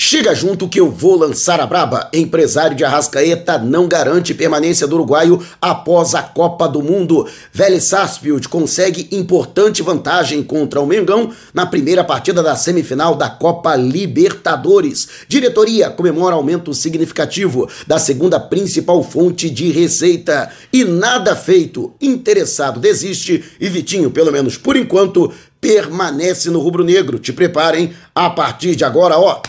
Chega junto que eu vou lançar a braba. Empresário de Arrascaeta não garante permanência do uruguaio após a Copa do Mundo. Vélez Sarsfield consegue importante vantagem contra o Mengão na primeira partida da semifinal da Copa Libertadores. Diretoria comemora aumento significativo da segunda principal fonte de receita. E nada feito. Interessado desiste e Vitinho, pelo menos por enquanto, permanece no rubro-negro. Te preparem a partir de agora, ó.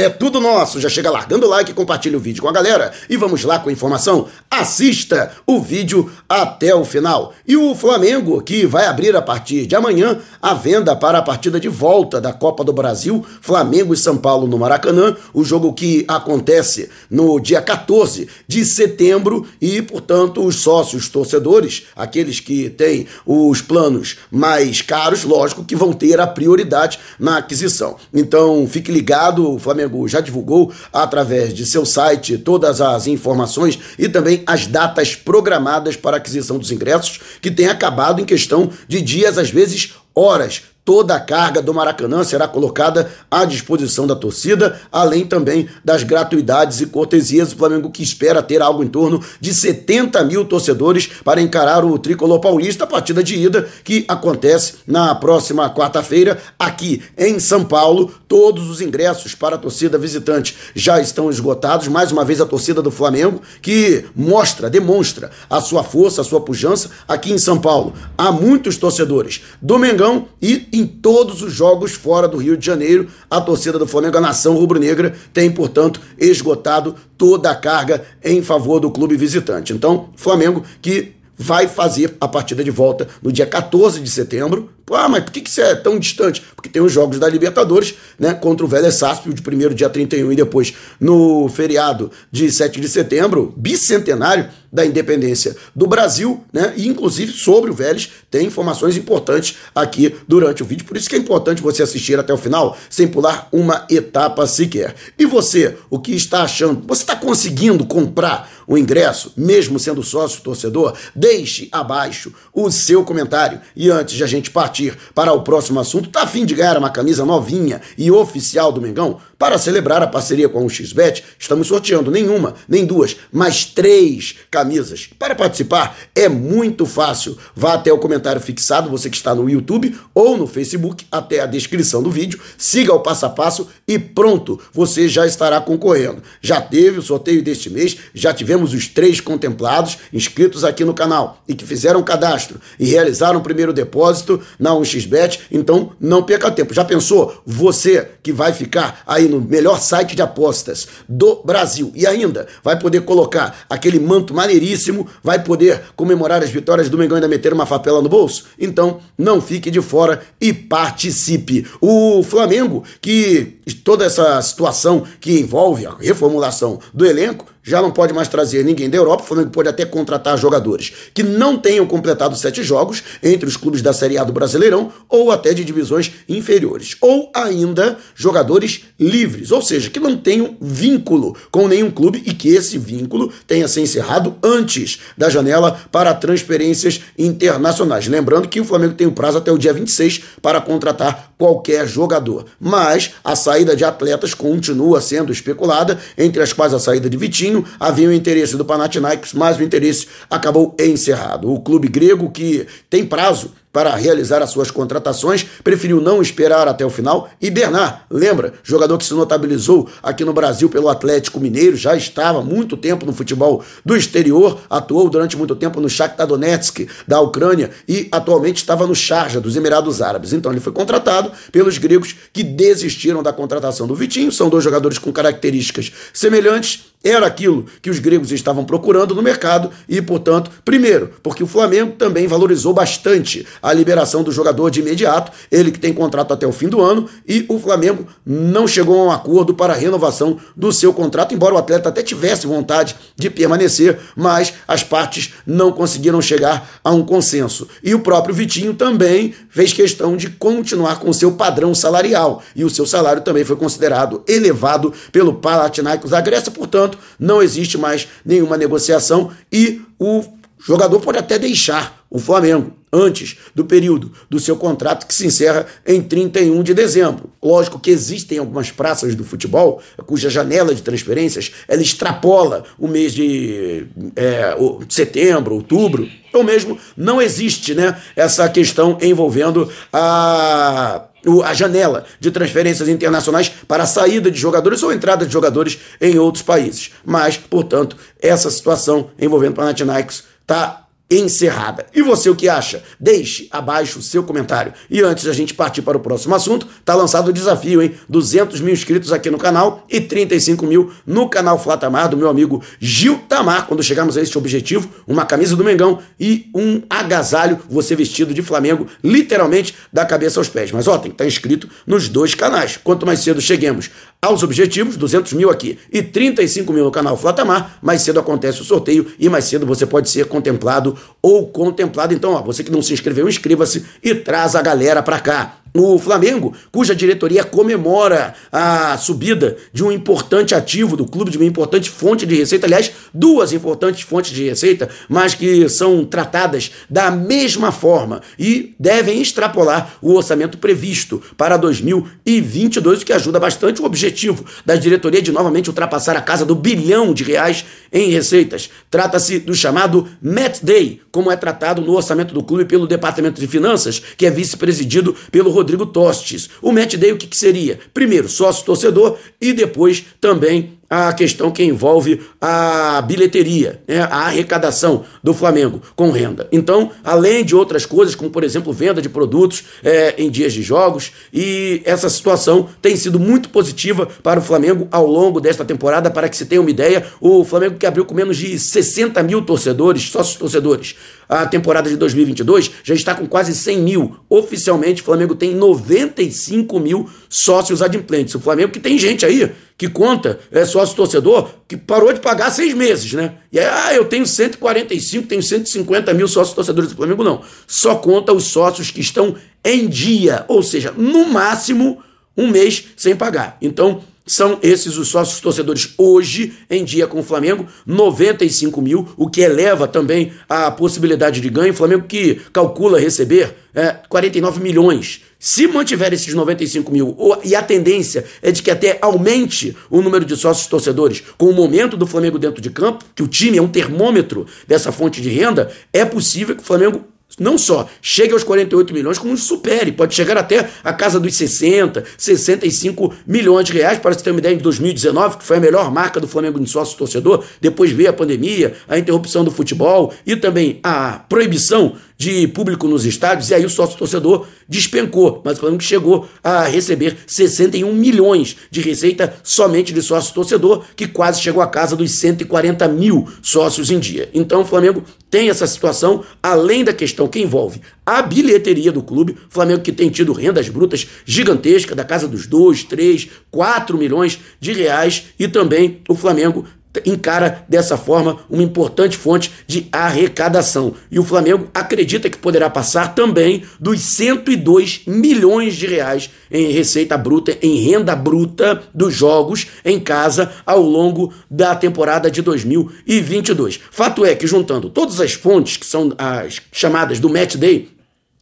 É tudo nosso. Já chega largando o like, compartilha o vídeo com a galera e vamos lá com a informação. Assista o vídeo até o final. E o Flamengo, que vai abrir a partir de amanhã a venda para a partida de volta da Copa do Brasil, Flamengo e São Paulo no Maracanã, o jogo que acontece no dia 14 de setembro e, portanto, os sócios torcedores, aqueles que têm os planos mais caros, lógico que vão ter a prioridade na aquisição. Então, fique ligado, o Flamengo Já divulgou através de seu site todas as informações e também as datas programadas para aquisição dos ingressos, que tem acabado em questão de dias, às vezes horas, Toda a carga do Maracanã será colocada à disposição da torcida, além também das gratuidades e cortesias do Flamengo, que espera ter algo em torno de 70 mil torcedores para encarar o tricolor paulista, a partida de ida que acontece na próxima quarta-feira aqui em São Paulo. Todos os ingressos para a torcida visitante já estão esgotados. Mais uma vez, a torcida do Flamengo que mostra, demonstra a sua força, a sua pujança aqui em São Paulo. Há muitos torcedores do Mengão e em todos os jogos fora do Rio de Janeiro. A torcida do Flamengo, a nação rubro-negra, tem, portanto, esgotado toda a carga em favor do clube visitante. Então, Flamengo que vai fazer a partida de volta no dia 14 de setembro. Ah, mas por que, que isso é tão distante? Porque tem os jogos da Libertadores, né? Contra o Vélez Sarsfield, de primeiro dia 31 e depois no feriado de 7 de setembro, bicentenário da independência do Brasil, né? E inclusive sobre o Vélez tem informações importantes aqui durante o vídeo. Por isso que é importante você assistir até o final, sem pular uma etapa sequer. E você, o que está achando? Você está conseguindo comprar o ingresso, mesmo sendo sócio torcedor? Deixe abaixo o seu comentário. E antes de a gente partir para o próximo assunto, tá afim de ganhar uma camisa novinha e oficial do Mengão? Para celebrar a parceria com o XBET, estamos sorteando nenhuma, nem duas, mas três camisas. Para participar é muito fácil. Vá até o comentário fixado, você que está no YouTube ou no Facebook, até a descrição do vídeo, siga o passo a passo e pronto, você já estará concorrendo. Já teve o sorteio deste mês, já tivemos os três contemplados inscritos aqui no canal canal e que fizeram cadastro e realizaram o primeiro depósito na 1xBet, então não perca tempo. Já pensou? Você que vai ficar aí no melhor site de apostas do Brasil e ainda vai poder colocar aquele manto maneiríssimo, vai poder comemorar as vitórias do Mengão e ainda meter uma fapela no bolso? Então não fique de fora e participe. O Flamengo, que toda essa situação que envolve a reformulação do elenco, já não pode mais trazer ninguém da Europa. O Flamengo pode até contratar jogadores que não tenham completado sete jogos entre os clubes da Série A do Brasileirão ou até de divisões inferiores. Ou ainda jogadores livres, ou seja, que não tenham vínculo com nenhum clube e que esse vínculo tenha se encerrado antes da janela para transferências internacionais. Lembrando que o Flamengo tem o prazo até o dia 26 para contratar qualquer jogador. Mas a saída de atletas continua sendo especulada, entre as quais a saída de Vitinho havia o interesse do Panathinaikos, mas o interesse acabou encerrado. O clube grego que tem prazo para realizar as suas contratações, preferiu não esperar até o final. E Bernard, lembra, jogador que se notabilizou aqui no Brasil pelo Atlético Mineiro, já estava muito tempo no futebol do exterior, atuou durante muito tempo no Shakhtar Donetsk da Ucrânia e atualmente estava no Sharjah dos Emirados Árabes. Então ele foi contratado pelos gregos que desistiram da contratação do Vitinho. São dois jogadores com características semelhantes. Era aquilo que os gregos estavam procurando no mercado e, portanto, primeiro, porque o Flamengo também valorizou bastante a liberação do jogador de imediato, ele que tem contrato até o fim do ano, e o Flamengo não chegou a um acordo para a renovação do seu contrato, embora o atleta até tivesse vontade de permanecer, mas as partes não conseguiram chegar a um consenso. E o próprio Vitinho também fez questão de continuar com o seu padrão salarial, e o seu salário também foi considerado elevado pelo Palatinaios da Grécia, portanto, não existe mais nenhuma negociação e o jogador pode até deixar o Flamengo. antes do período do seu contrato que se encerra em 31 de dezembro. Lógico que existem algumas praças do futebol cuja janela de transferências ela extrapola o mês de é, setembro, outubro, ou mesmo não existe né, essa questão envolvendo a a janela de transferências internacionais para a saída de jogadores ou entrada de jogadores em outros países. Mas, portanto, essa situação envolvendo o Panathinaikos está encerrada. E você o que acha? Deixe abaixo o seu comentário. E antes da gente partir para o próximo assunto, tá lançado o desafio, hein? 200 mil inscritos aqui no canal e 35 mil no canal Flatamar do meu amigo Gil Tamar. Quando chegarmos a este objetivo, uma camisa do Mengão e um agasalho, você vestido de Flamengo, literalmente da cabeça aos pés. Mas ó, tem que estar tá inscrito nos dois canais. Quanto mais cedo cheguemos aos objetivos, 200 mil aqui e 35 mil no canal Flatamar, mais cedo acontece o sorteio e mais cedo você pode ser contemplado ou contemplado. Então, ó, você que não se inscreveu, inscreva-se e traz a galera para cá. O Flamengo, cuja diretoria comemora a subida de um importante ativo do clube, de uma importante fonte de receita, aliás, duas importantes fontes de receita, mas que são tratadas da mesma forma e devem extrapolar o orçamento previsto para 2022, o que ajuda bastante o objetivo da diretoria de novamente ultrapassar a casa do bilhão de reais em receitas. Trata-se do chamado Met Day, como é tratado no orçamento do clube pelo Departamento de Finanças, que é vice-presidido pelo Rodrigo Tostes. O match day o que, que seria? Primeiro, sócio torcedor e depois também a questão que envolve a bilheteria, né, a arrecadação do Flamengo com renda. Então, além de outras coisas, como por exemplo venda de produtos é, em dias de jogos, e essa situação tem sido muito positiva para o Flamengo ao longo desta temporada. Para que se tenha uma ideia, o Flamengo que abriu com menos de 60 mil torcedores, sócios torcedores, a temporada de 2022 já está com quase 100 mil. Oficialmente, o Flamengo tem 95 mil sócios adimplentes. O Flamengo que tem gente aí que conta, é sócio torcedor, que parou de pagar seis meses, né? E aí, ah, eu tenho 145, tenho 150 mil sócios torcedores do Flamengo, não. Só conta os sócios que estão em dia, ou seja, no máximo um mês sem pagar. Então, são esses os sócios torcedores hoje em dia com o Flamengo, 95 mil, o que eleva também a possibilidade de ganho. O Flamengo que calcula receber é, 49 milhões se mantiver esses 95 mil, e a tendência é de que até aumente o número de sócios torcedores com o momento do Flamengo dentro de campo, que o time é um termômetro dessa fonte de renda, é possível que o Flamengo não só chegue aos 48 milhões, como supere, pode chegar até a casa dos 60, 65 milhões de reais, para se ter uma ideia, em 2019, que foi a melhor marca do Flamengo em sócio torcedor, depois veio a pandemia, a interrupção do futebol e também a proibição de público nos estádios, e aí o sócio torcedor despencou, mas o Flamengo chegou a receber 61 milhões de receita somente de sócio torcedor, que quase chegou a casa dos 140 mil sócios em dia. Então o Flamengo tem essa situação, além da questão que envolve a bilheteria do clube, Flamengo que tem tido rendas brutas gigantescas, da casa dos 2, 3, 4 milhões de reais, e também o Flamengo encara dessa forma uma importante fonte de arrecadação. E o Flamengo acredita que poderá passar também dos 102 milhões de reais em receita bruta, em renda bruta dos jogos em casa ao longo da temporada de 2022. Fato é que juntando todas as fontes que são as chamadas do Match Day,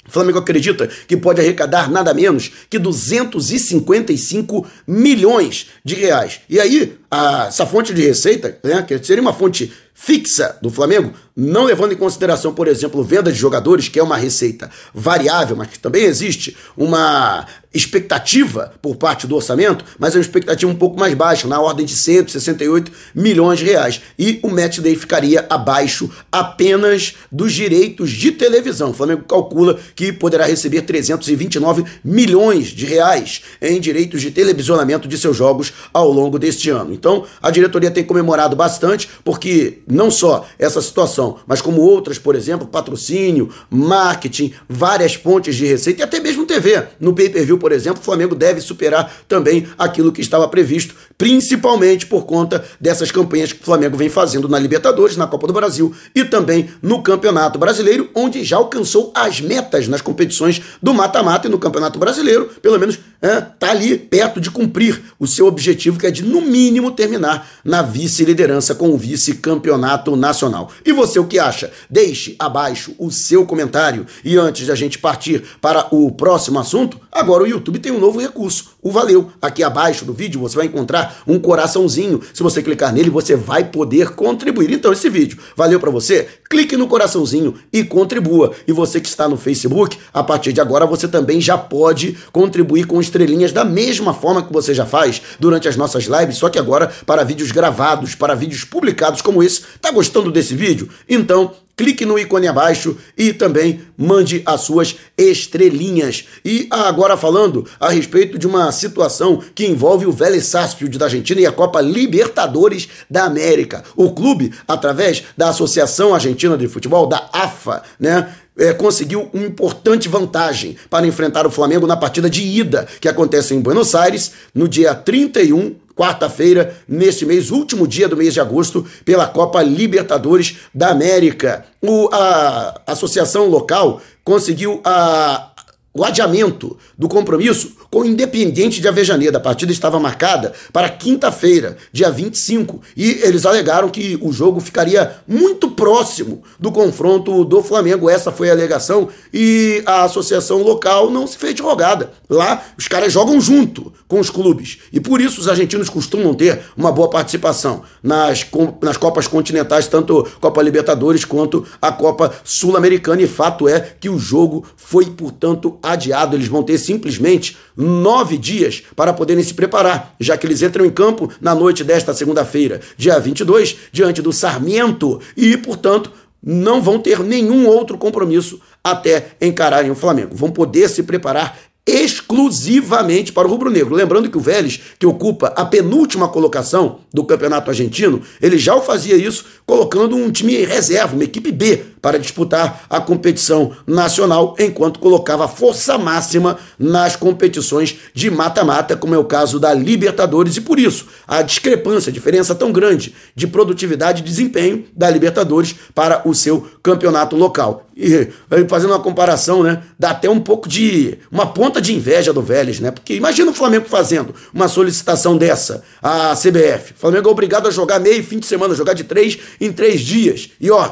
o Flamengo acredita que pode arrecadar nada menos que 255 milhões de reais. E aí, a, essa fonte de receita, né, que seria uma fonte fixa do Flamengo, não levando em consideração, por exemplo, venda de jogadores, que é uma receita variável, mas que também existe uma expectativa por parte do orçamento, mas é uma expectativa um pouco mais baixa, na ordem de 168 milhões de reais. E o match day ficaria abaixo apenas dos direitos de televisão. O Flamengo calcula que poderá receber 329 milhões de reais em direitos de televisionamento de seus jogos ao longo deste ano. Então, a diretoria tem comemorado bastante, porque não só essa situação, mas como outras, por exemplo, patrocínio, marketing, várias fontes de receita e até mesmo TV. No pay-per-view, por exemplo, o Flamengo deve superar também aquilo que estava previsto, principalmente por conta dessas campanhas que o Flamengo vem fazendo na Libertadores, na Copa do Brasil e também no Campeonato Brasileiro, onde já alcançou as metas nas competições do mata-mata e no Campeonato Brasileiro, pelo menos é, tá ali perto de cumprir o seu objetivo, que é de, no mínimo terminar na vice-liderança com o vice-campeonato nacional. E você o que acha? Deixe abaixo o seu comentário. E antes de a gente partir para o próximo assunto, agora o YouTube tem um novo recurso, o Valeu. Aqui abaixo do vídeo você vai encontrar um coraçãozinho. Se você clicar nele, você vai poder contribuir. Então esse vídeo valeu para você? Clique no coraçãozinho e contribua. E você que está no Facebook, a partir de agora você também já pode contribuir com estrelinhas da mesma forma que você já faz durante as nossas lives, só que agora para vídeos gravados, para vídeos publicados como esse. Tá gostando desse vídeo? Então, clique no ícone abaixo e também mande as suas estrelinhas. E agora falando a respeito de uma situação que envolve o Vélez Sarsfield da Argentina e a Copa Libertadores da América. O clube, através da Associação Argentina de Futebol, da AFA, né, é, conseguiu uma importante vantagem para enfrentar o Flamengo na partida de ida, que acontece em Buenos Aires, no dia 31 quarta-feira, neste mês, último dia do mês de agosto, pela Copa Libertadores da América. O, a associação local conseguiu a, o adiamento do compromisso com o Independiente de Avejaneira. A partida estava marcada para quinta-feira, dia 25, e eles alegaram que o jogo ficaria muito próximo do confronto do Flamengo. Essa foi a alegação e a associação local não se fez de rogada. Lá os caras jogam junto com os clubes e por isso os argentinos costumam ter uma boa participação nas, nas Copas Continentais, tanto Copa Libertadores quanto a Copa Sul-Americana. E fato é que o jogo foi, portanto, adiado. Eles vão ter simplesmente nove dias para poderem se preparar, já que eles entram em campo na noite desta segunda-feira, dia 22, diante do Sarmiento e, portanto, não vão ter nenhum outro compromisso até encararem o Flamengo. Vão poder se preparar exclusivamente para o rubro-negro. Lembrando que o Vélez, que ocupa a penúltima colocação do Campeonato Argentino, ele já o fazia isso colocando um time reserva, uma equipe B, para disputar a competição nacional, enquanto colocava força máxima nas competições de mata-mata, como é o caso da Libertadores, e por isso a discrepância, a diferença tão grande de produtividade e desempenho da Libertadores para o seu campeonato local. E fazendo uma comparação, né, dá até um pouco de uma ponta de inveja do Vélez, né? Porque imagina o Flamengo fazendo uma solicitação dessa à CBF. O Flamengo é obrigado a jogar meio fim de semana, jogar de três em três dias. E ó,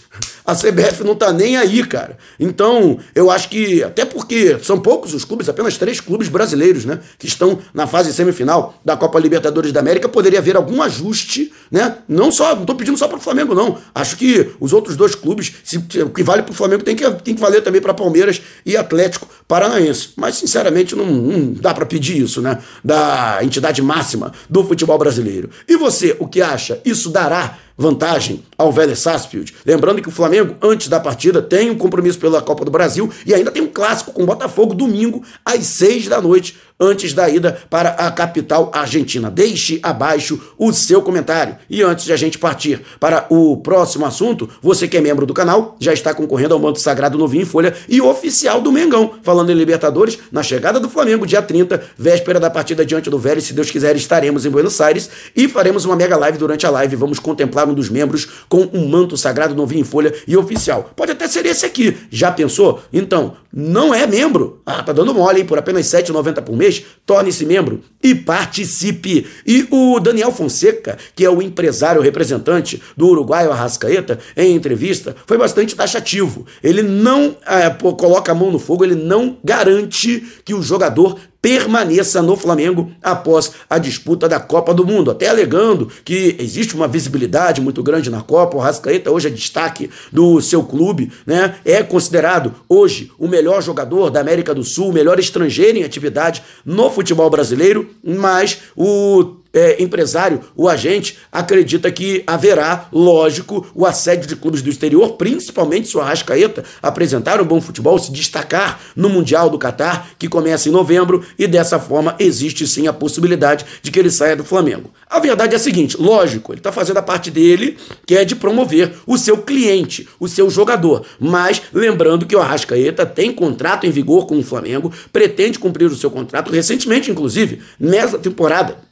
a CBF não tá nem aí, cara. Então, eu acho que, até porque são poucos os clubes, apenas três clubes brasileiros, né, que estão na fase semifinal da Copa Libertadores da América, poderia haver algum ajuste, né? Não só, não tô pedindo só para o Flamengo, não. Acho que os outros dois clubes, se, o que vale para o Flamengo tem que, tem que valer também para Palmeiras e Atlético Paranaense. Mas, sinceramente, não, não dá para pedir isso, né? Da entidade máxima do futebol brasileiro. E você, o que acha? Isso dará vantagem ao Vélez Sarsfield. Lembrando que o Flamengo, antes da partida, tem um compromisso pela Copa do Brasil e ainda tem um clássico com o Botafogo domingo às seis da noite antes da ida para a capital argentina. Deixe abaixo o seu comentário. E antes de a gente partir para o próximo assunto, você que é membro do canal já está concorrendo ao manto sagrado novinho em folha e oficial do Mengão. Falando em Libertadores, na chegada do Flamengo, dia 30, véspera da partida diante do Vélez, se Deus quiser, estaremos em Buenos Aires e faremos uma mega live durante a live. Vamos contemplar um dos membros com um manto sagrado novinho em folha e oficial. Pode até ser esse aqui. Já pensou? Então, não é membro. Ah, tá dando mole, hein? Por apenas R$ 7,90 por mês, torne-se membro e participe. E o Daniel Fonseca, que é o empresário representante do Uruguai Arrascaeta, em entrevista, foi bastante taxativo. Ele não é, coloca a mão no fogo, ele não garante que o jogador permaneça no Flamengo após a disputa da Copa do Mundo, até alegando que existe uma visibilidade muito grande na Copa. O Rascaeta hoje é destaque do seu clube, né? É considerado hoje o melhor jogador da América do Sul, o melhor estrangeiro em atividade no futebol brasileiro, mas o é, empresário, o agente, acredita que haverá, lógico, o assédio de clubes do exterior, principalmente se o Arrascaeta apresentar um bom futebol, se destacar no Mundial do Catar, que começa em novembro, e dessa forma existe sim a possibilidade de que ele saia do Flamengo. A verdade é a seguinte: lógico, ele está fazendo a parte dele, que é de promover o seu cliente, o seu jogador. Mas lembrando que o Arrascaeta tem contrato em vigor com o Flamengo, pretende cumprir o seu contrato recentemente, inclusive, nessa temporada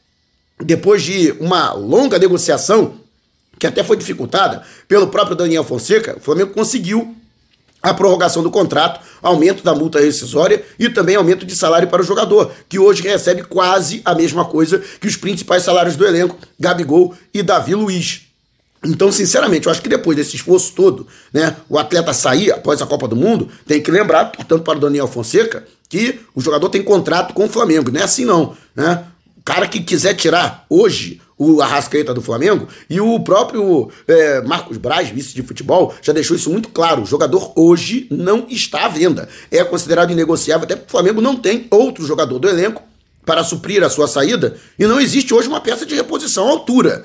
depois de uma longa negociação, que até foi dificultada pelo próprio Daniel Fonseca, o Flamengo conseguiu a prorrogação do contrato, aumento da multa rescisória e também aumento de salário para o jogador, que hoje recebe quase a mesma coisa que os principais salários do elenco, Gabigol e Davi Luiz. Então, sinceramente, eu acho que depois desse esforço todo, né, o atleta sair após a Copa do Mundo, tem que lembrar, portanto, para o Daniel Fonseca, que o jogador tem contrato com o Flamengo. Não é assim, não. Né? Cara que quiser tirar hoje o Arrascaeta do Flamengo, e o próprio é, Marcos Braz, vice de futebol, já deixou isso muito claro. O jogador hoje não está à venda. É considerado inegociável, até porque o Flamengo não tem outro jogador do elenco para suprir a sua saída, e não existe hoje uma peça de reposição à altura